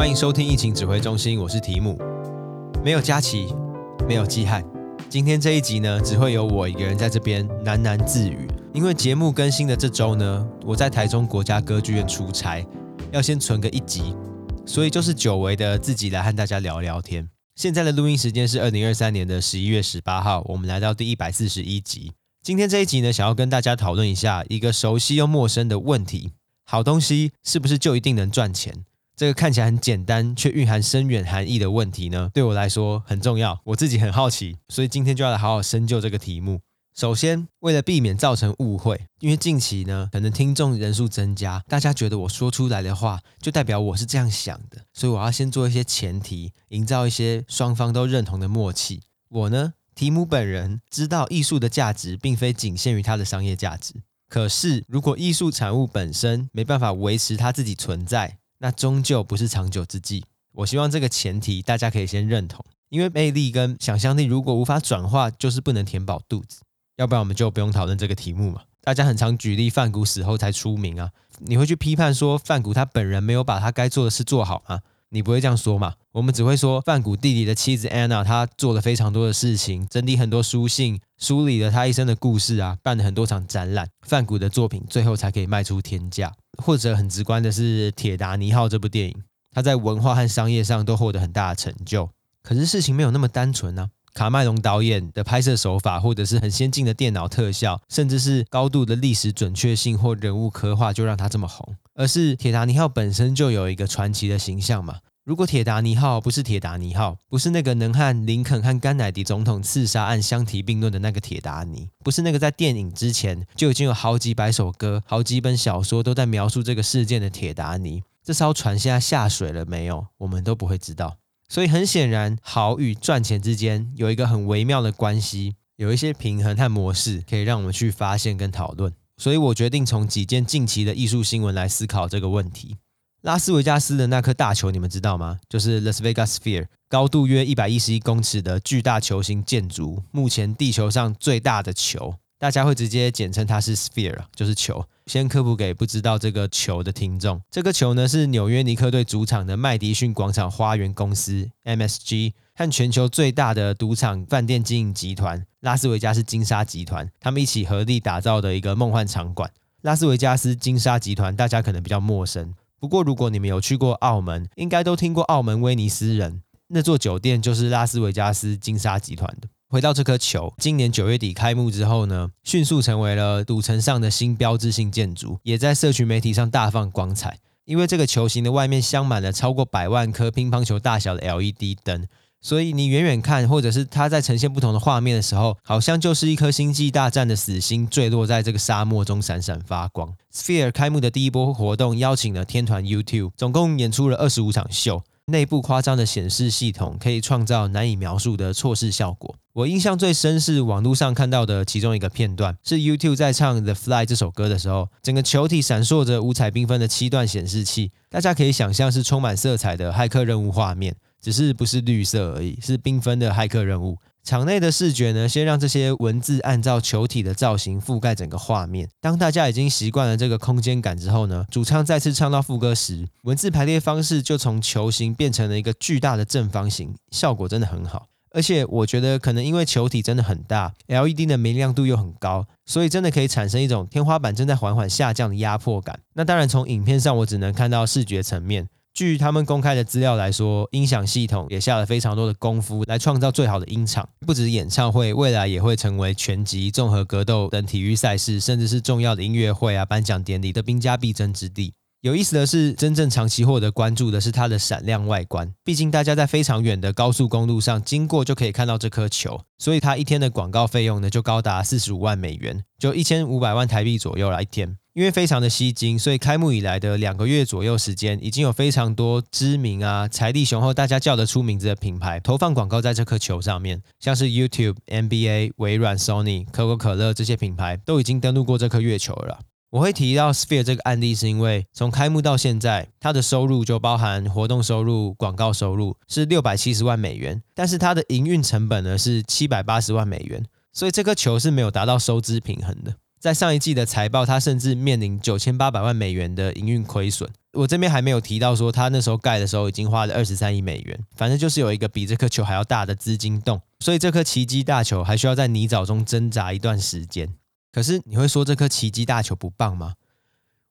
欢迎收听疫情指挥中心，我是提姆。没有佳琪，没有季汉，今天这一集呢，只会有我一个人在这边喃喃自语。因为节目更新的这周呢，我在台中国家歌剧院出差，要先存个一集，所以就是久违的自己来和大家聊聊天。现在的录音时间是二零二三年的十一月十八号，我们来到第一百四十一集。今天这一集呢，想要跟大家讨论一下一个熟悉又陌生的问题：好东西是不是就一定能赚钱？这个看起来很简单，却蕴含深远含义的问题呢，对我来说很重要，我自己很好奇，所以今天就要来好好深究这个题目。首先，为了避免造成误会，因为近期呢，可能听众人数增加，大家觉得我说出来的话就代表我是这样想的，所以我要先做一些前提，营造一些双方都认同的默契。我呢，提姆本人知道艺术的价值并非仅限于它的商业价值，可是如果艺术产物本身没办法维持它自己存在，那终究不是长久之计。我希望这个前提大家可以先认同，因为魅力跟想象力如果无法转化，就是不能填饱肚子。要不然我们就不用讨论这个题目嘛。大家很常举例范谷死后才出名啊，你会去批判说范谷他本人没有把他该做的事做好吗？你不会这样说嘛？我们只会说范谷弟弟的妻子安娜，她做了非常多的事情，整理很多书信，梳理了他一生的故事啊，办了很多场展览，范谷的作品最后才可以卖出天价。或者很直观的是《铁达尼号》这部电影，它在文化和商业上都获得很大的成就。可是事情没有那么单纯呢、啊。卡麦隆导演的拍摄手法，或者是很先进的电脑特效，甚至是高度的历史准确性或人物刻画，就让它这么红。而是《铁达尼号》本身就有一个传奇的形象嘛。如果铁达尼号不是铁达尼号，不是那个能和林肯和甘乃迪总统刺杀案相提并论的那个铁达尼，不是那个在电影之前就已经有好几百首歌、好几本小说都在描述这个事件的铁达尼，这艘船现在下水了没有？我们都不会知道。所以很显然，好与赚钱之间有一个很微妙的关系，有一些平衡和模式可以让我们去发现跟讨论。所以我决定从几件近期的艺术新闻来思考这个问题。拉斯维加斯的那颗大球，你们知道吗？就是 Las Vegas Sphere，高度约一百一十一公尺的巨大球形建筑，目前地球上最大的球，大家会直接简称它是 Sphere，就是球。先科普给不知道这个球的听众，这个球呢是纽约尼克队主场的麦迪逊广场花园公司 MSG 和全球最大的赌场饭店经营集团拉斯维加斯金沙集团，他们一起合力打造的一个梦幻场馆。拉斯维加斯金沙集团大家可能比较陌生。不过，如果你们有去过澳门，应该都听过澳门威尼斯人那座酒店，就是拉斯维加斯金沙集团的。回到这颗球，今年九月底开幕之后呢，迅速成为了赌城上的新标志性建筑，也在社群媒体上大放光彩。因为这个球形的外面镶满了超过百万颗乒乓球大小的 LED 灯。所以你远远看，或者是它在呈现不同的画面的时候，好像就是一颗星际大战的死星坠落在这个沙漠中闪闪发光。Sphere 开幕的第一波活动邀请了天团 YouTube，总共演出了二十五场秀。内部夸张的显示系统可以创造难以描述的错视效果。我印象最深是网络上看到的其中一个片段，是 YouTube 在唱《The Fly》这首歌的时候，整个球体闪烁着五彩缤纷的七段显示器，大家可以想象是充满色彩的骇客任务画面。只是不是绿色而已，是缤纷的骇客任务。场内的视觉呢，先让这些文字按照球体的造型覆盖整个画面。当大家已经习惯了这个空间感之后呢，主唱再次唱到副歌时，文字排列方式就从球形变成了一个巨大的正方形，效果真的很好。而且我觉得可能因为球体真的很大，LED 的明亮度又很高，所以真的可以产生一种天花板正在缓缓下降的压迫感。那当然，从影片上我只能看到视觉层面。据他们公开的资料来说，音响系统也下了非常多的功夫来创造最好的音场。不止演唱会，未来也会成为拳击、综合格斗等体育赛事，甚至是重要的音乐会啊、颁奖典礼的兵家必争之地。有意思的是，真正长期获得关注的是它的闪亮外观。毕竟大家在非常远的高速公路上经过就可以看到这颗球，所以它一天的广告费用呢就高达四十五万美元，就一千五百万台币左右啦，一天。因为非常的吸睛，所以开幕以来的两个月左右时间，已经有非常多知名啊、财力雄厚、大家叫得出名字的品牌投放广告在这颗球上面，像是 YouTube、NBA、微软、Sony、可口可乐这些品牌都已经登陆过这颗月球了。我会提到 Sphere 这个案例，是因为从开幕到现在，它的收入就包含活动收入、广告收入是六百七十万美元，但是它的营运成本呢是七百八十万美元，所以这颗球是没有达到收支平衡的。在上一季的财报，它甚至面临九千八百万美元的营运亏损。我这边还没有提到说他那时候盖的时候已经花了二十三亿美元，反正就是有一个比这颗球还要大的资金洞，所以这颗奇迹大球还需要在泥沼中挣扎一段时间。可是你会说这颗奇迹大球不棒吗？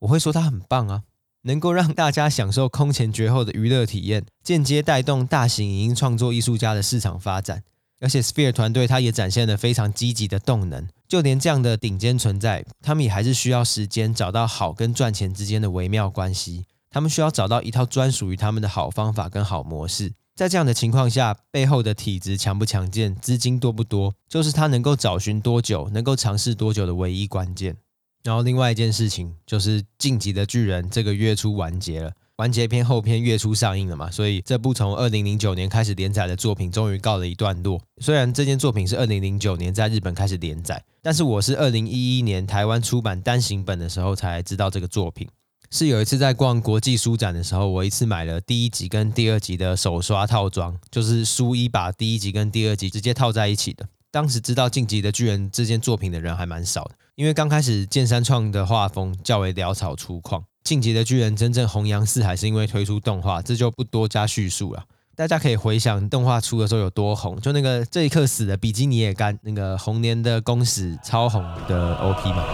我会说它很棒啊，能够让大家享受空前绝后的娱乐体验，间接带动大型影音创作艺术家的市场发展。而且 Sphere 团队他也展现了非常积极的动能，就连这样的顶尖存在，他们也还是需要时间找到好跟赚钱之间的微妙关系。他们需要找到一套专属于他们的好方法跟好模式。在这样的情况下，背后的体质强不强健、资金多不多，就是他能够找寻多久、能够尝试多久的唯一关键。然后另外一件事情就是《晋级的巨人》这个月初完结了。完结篇后篇月初上映了嘛，所以这部从二零零九年开始连载的作品终于告了一段落。虽然这件作品是二零零九年在日本开始连载，但是我是二零一一年台湾出版单行本的时候才知道这个作品。是有一次在逛国际书展的时候，我一次买了第一集跟第二集的手刷套装，就是书一把第一集跟第二集直接套在一起的。当时知道《进击的巨人》这件作品的人还蛮少的，因为刚开始剑山创的画风较为潦草粗犷。进击的巨人真正弘扬四海是因为推出动画，这就不多加叙述了。大家可以回想动画出的时候有多红，就那个这一刻死的比基尼也干，那个红年的公使超红的 OP 嘛。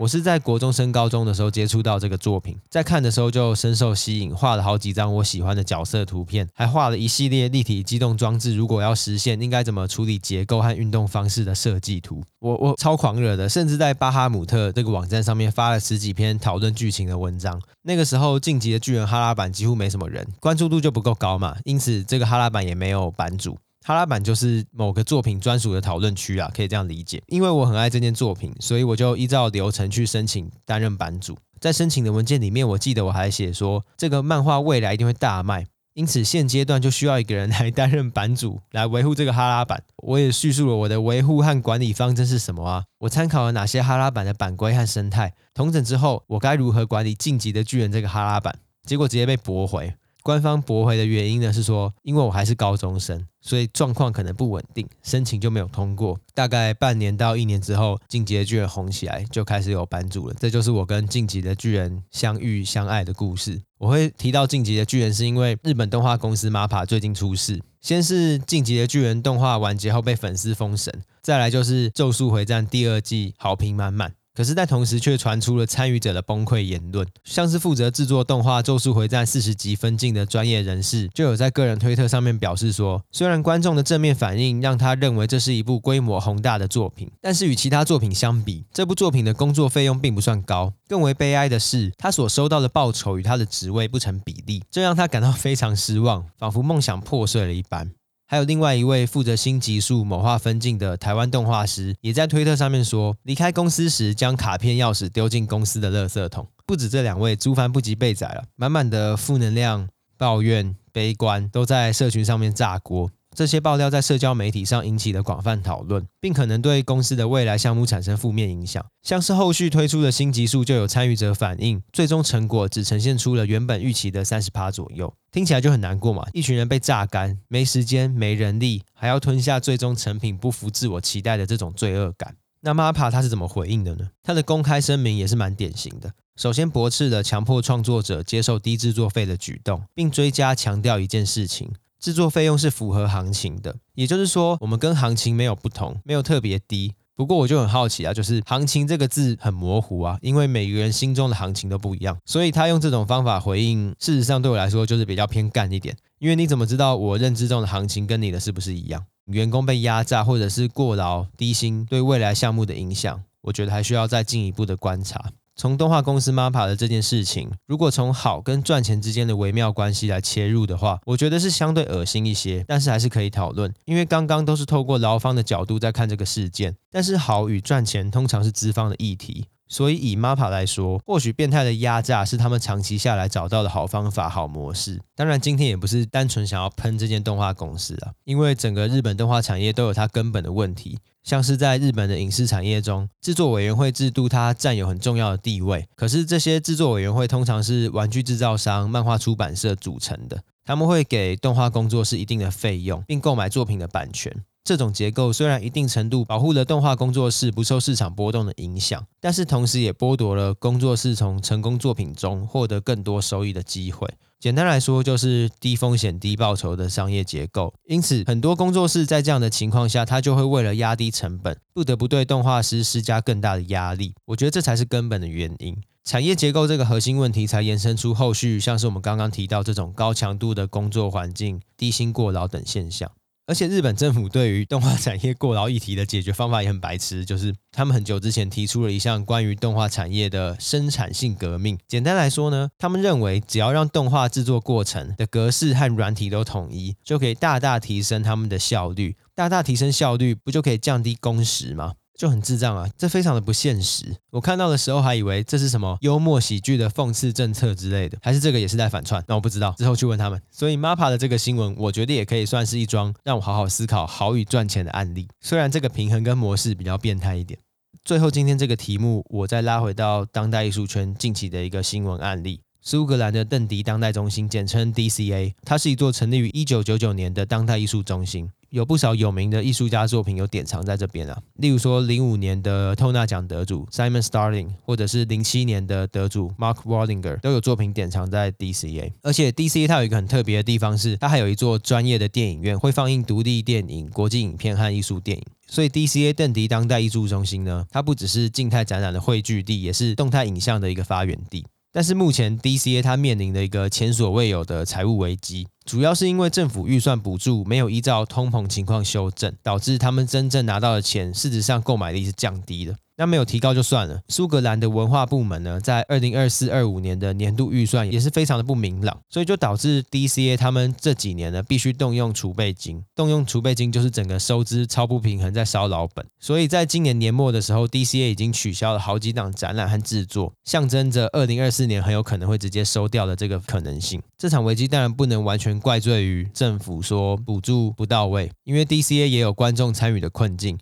我是在国中升高中的时候接触到这个作品，在看的时候就深受吸引，画了好几张我喜欢的角色图片，还画了一系列立体机动装置，如果要实现应该怎么处理结构和运动方式的设计图。我我超狂热的，甚至在巴哈姆特这个网站上面发了十几篇讨论剧情的文章。那个时候，晋级的巨人哈拉版几乎没什么人，关注度就不够高嘛，因此这个哈拉版也没有版主。哈拉版就是某个作品专属的讨论区啊，可以这样理解。因为我很爱这件作品，所以我就依照流程去申请担任版主。在申请的文件里面，我记得我还写说，这个漫画未来一定会大卖，因此现阶段就需要一个人来担任版主，来维护这个哈拉版。我也叙述了我的维护和管理方针是什么啊，我参考了哪些哈拉版的版规和生态，同整之后，我该如何管理晋级的巨人这个哈拉版？结果直接被驳回。官方驳回的原因呢是说，因为我还是高中生，所以状况可能不稳定，申请就没有通过。大概半年到一年之后，进击的巨人红起来，就开始有版主了。这就是我跟进击的巨人相遇相爱的故事。我会提到进击的巨人，是因为日本动画公司 MAPA 最近出事，先是进击的巨人动画完结后被粉丝封神，再来就是咒术回战第二季好评满满。可是，在同时却传出了参与者的崩溃言论，像是负责制作动画《咒术回战》四十集分镜的专业人士，就有在个人推特上面表示说，虽然观众的正面反应让他认为这是一部规模宏大的作品，但是与其他作品相比，这部作品的工作费用并不算高。更为悲哀的是，他所收到的报酬与他的职位不成比例，这让他感到非常失望，仿佛梦想破碎了一般。还有另外一位负责新集数某画分镜的台湾动画师，也在推特上面说，离开公司时将卡片钥匙丢进公司的垃圾桶。不止这两位，朱帆不及被宰了，满满的负能量、抱怨、悲观，都在社群上面炸锅。这些爆料在社交媒体上引起了广泛讨论，并可能对公司的未来项目产生负面影响。像是后续推出的新集数，就有参与者反映，最终成果只呈现出了原本预期的三十趴左右，听起来就很难过嘛。一群人被榨干，没时间、没人力，还要吞下最终成品不符自我期待的这种罪恶感。那 MAPPA 他是怎么回应的呢？他的公开声明也是蛮典型的。首先驳斥了强迫创作者接受低制作费的举动，并追加强调一件事情。制作费用是符合行情的，也就是说，我们跟行情没有不同，没有特别低。不过我就很好奇啊，就是“行情”这个字很模糊啊，因为每个人心中的行情都不一样，所以他用这种方法回应，事实上对我来说就是比较偏干一点。因为你怎么知道我认知中的行情跟你的是不是一样？员工被压榨或者是过劳、低薪对未来项目的影响，我觉得还需要再进一步的观察。从动画公司 MAPPA 的这件事情，如果从好跟赚钱之间的微妙关系来切入的话，我觉得是相对恶心一些，但是还是可以讨论。因为刚刚都是透过劳方的角度在看这个事件，但是好与赚钱通常是资方的议题，所以以 MAPPA 来说，或许变态的压榨是他们长期下来找到的好方法、好模式。当然，今天也不是单纯想要喷这间动画公司啊，因为整个日本动画产业都有它根本的问题。像是在日本的影视产业中，制作委员会制度它占有很重要的地位。可是这些制作委员会通常是玩具制造商、漫画出版社组成的，他们会给动画工作室一定的费用，并购买作品的版权。这种结构虽然一定程度保护了动画工作室不受市场波动的影响，但是同时也剥夺了工作室从成功作品中获得更多收益的机会。简单来说，就是低风险低报酬的商业结构。因此，很多工作室在这样的情况下，他就会为了压低成本，不得不对动画师施加更大的压力。我觉得这才是根本的原因。产业结构这个核心问题，才延伸出后续像是我们刚刚提到这种高强度的工作环境、低薪过劳等现象。而且日本政府对于动画产业过劳议题的解决方法也很白痴，就是他们很久之前提出了一项关于动画产业的生产性革命。简单来说呢，他们认为只要让动画制作过程的格式和软体都统一，就可以大大提升他们的效率。大大提升效率，不就可以降低工时吗？就很智障啊，这非常的不现实。我看到的时候还以为这是什么幽默喜剧的讽刺政策之类的，还是这个也是在反串？那我不知道，之后去问他们。所以 MAPA 的这个新闻，我觉得也可以算是一桩让我好好思考好与赚钱的案例。虽然这个平衡跟模式比较变态一点。最后今天这个题目，我再拉回到当代艺术圈近期的一个新闻案例：苏格兰的邓迪当代中心，简称 DCA，它是一座成立于一九九九年的当代艺术中心。有不少有名的艺术家作品有典藏在这边啊，例如说零五年的透纳奖得主 Simon Starling，或者是零七年的得主 Mark Waldinger 都有作品典藏在 DCA。而且 DCA 它有一个很特别的地方是，它还有一座专业的电影院，会放映独立电影、国际影片和艺术电影。所以 DCA 邓迪当代艺术中心呢，它不只是静态展览的汇聚地，也是动态影像的一个发源地。但是目前 DCA 它面临的一个前所未有的财务危机。主要是因为政府预算补助没有依照通膨情况修正，导致他们真正拿到的钱，事实上购买力是降低的。那没有提高就算了。苏格兰的文化部门呢，在二零二四二五年的年度预算也是非常的不明朗，所以就导致 DCA 他们这几年呢必须动用储备金。动用储备金就是整个收支超不平衡，在烧老本。所以在今年年末的时候，DCA 已经取消了好几档展览和制作，象征着二零二四年很有可能会直接收掉的这个可能性。这场危机当然不能完全怪罪于政府说补助不到位，因为 DCA 也有观众参与的困境。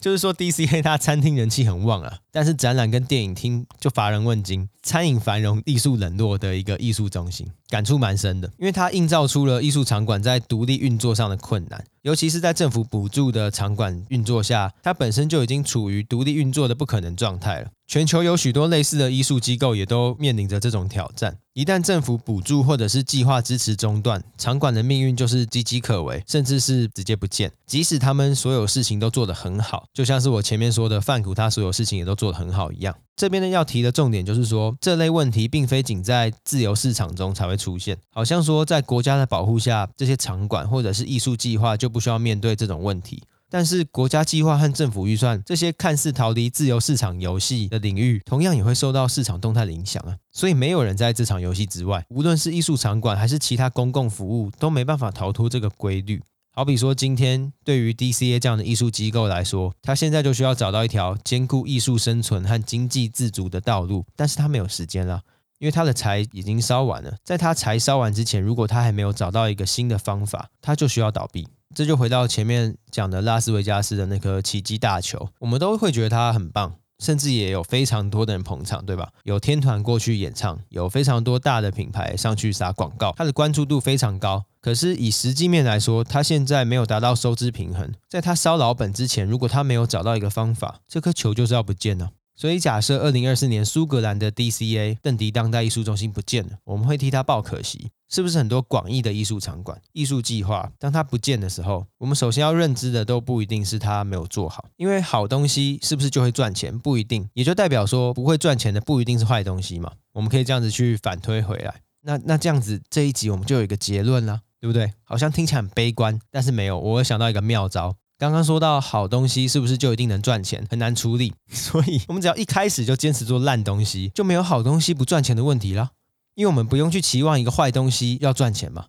就是说，DCA 它餐厅人气很旺啊，但是展览跟电影厅就乏人问津，餐饮繁荣，艺术冷落的一个艺术中心，感触蛮深的，因为它映照出了艺术场馆在独立运作上的困难。尤其是在政府补助的场馆运作下，它本身就已经处于独立运作的不可能状态了。全球有许多类似的艺术机构也都面临着这种挑战。一旦政府补助或者是计划支持中断，场馆的命运就是岌岌可危，甚至是直接不见。即使他们所有事情都做得很好，就像是我前面说的范谷，他所有事情也都做得很好一样。这边呢要提的重点就是说，这类问题并非仅在自由市场中才会出现，好像说在国家的保护下，这些场馆或者是艺术计划就不需要面对这种问题。但是国家计划和政府预算这些看似逃离自由市场游戏的领域，同样也会受到市场动态的影响啊。所以没有人在这场游戏之外，无论是艺术场馆还是其他公共服务，都没办法逃脱这个规律。好比说，今天对于 DCA 这样的艺术机构来说，他现在就需要找到一条兼顾艺术生存和经济自足的道路，但是他没有时间了，因为他的柴已经烧完了。在他柴烧完之前，如果他还没有找到一个新的方法，他就需要倒闭。这就回到前面讲的拉斯维加斯的那颗奇迹大球，我们都会觉得它很棒，甚至也有非常多的人捧场，对吧？有天团过去演唱，有非常多大的品牌上去撒广告，他的关注度非常高。可是以实际面来说，他现在没有达到收支平衡。在他烧老本之前，如果他没有找到一个方法，这颗球就是要不见了。所以假设二零二四年苏格兰的 DCA 邓迪当代艺术中心不见了，我们会替他抱可惜。是不是很多广义的艺术场馆、艺术计划，当它不见的时候，我们首先要认知的都不一定是它没有做好，因为好东西是不是就会赚钱？不一定，也就代表说不会赚钱的不一定是坏东西嘛。我们可以这样子去反推回来。那那这样子这一集我们就有一个结论啦，对不对？好像听起来很悲观，但是没有，我会想到一个妙招。刚刚说到好东西是不是就一定能赚钱？很难处理，所以我们只要一开始就坚持做烂东西，就没有好东西不赚钱的问题了。因为我们不用去期望一个坏东西要赚钱嘛，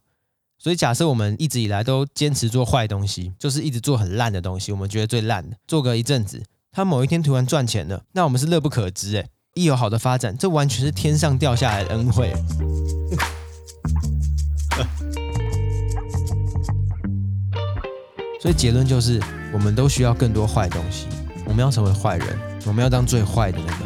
所以假设我们一直以来都坚持做坏东西，就是一直做很烂的东西，我们觉得最烂的，做个一阵子，它某一天突然赚钱了，那我们是乐不可支诶。一有好的发展，这完全是天上掉下来的恩惠。所以结论就是，我们都需要更多坏东西，我们要成为坏人，我们要当最坏的那个。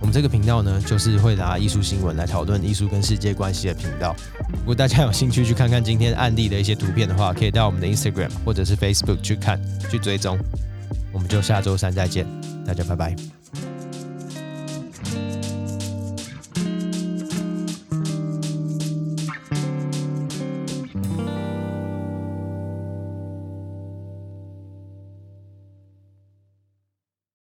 我们这个频道呢，就是会拿艺术新闻来讨论艺术跟世界关系的频道。如果大家有兴趣去看看今天案例的一些图片的话，可以到我们的 Instagram 或者是 Facebook 去看去追踪。我们就下周三再见，大家拜拜。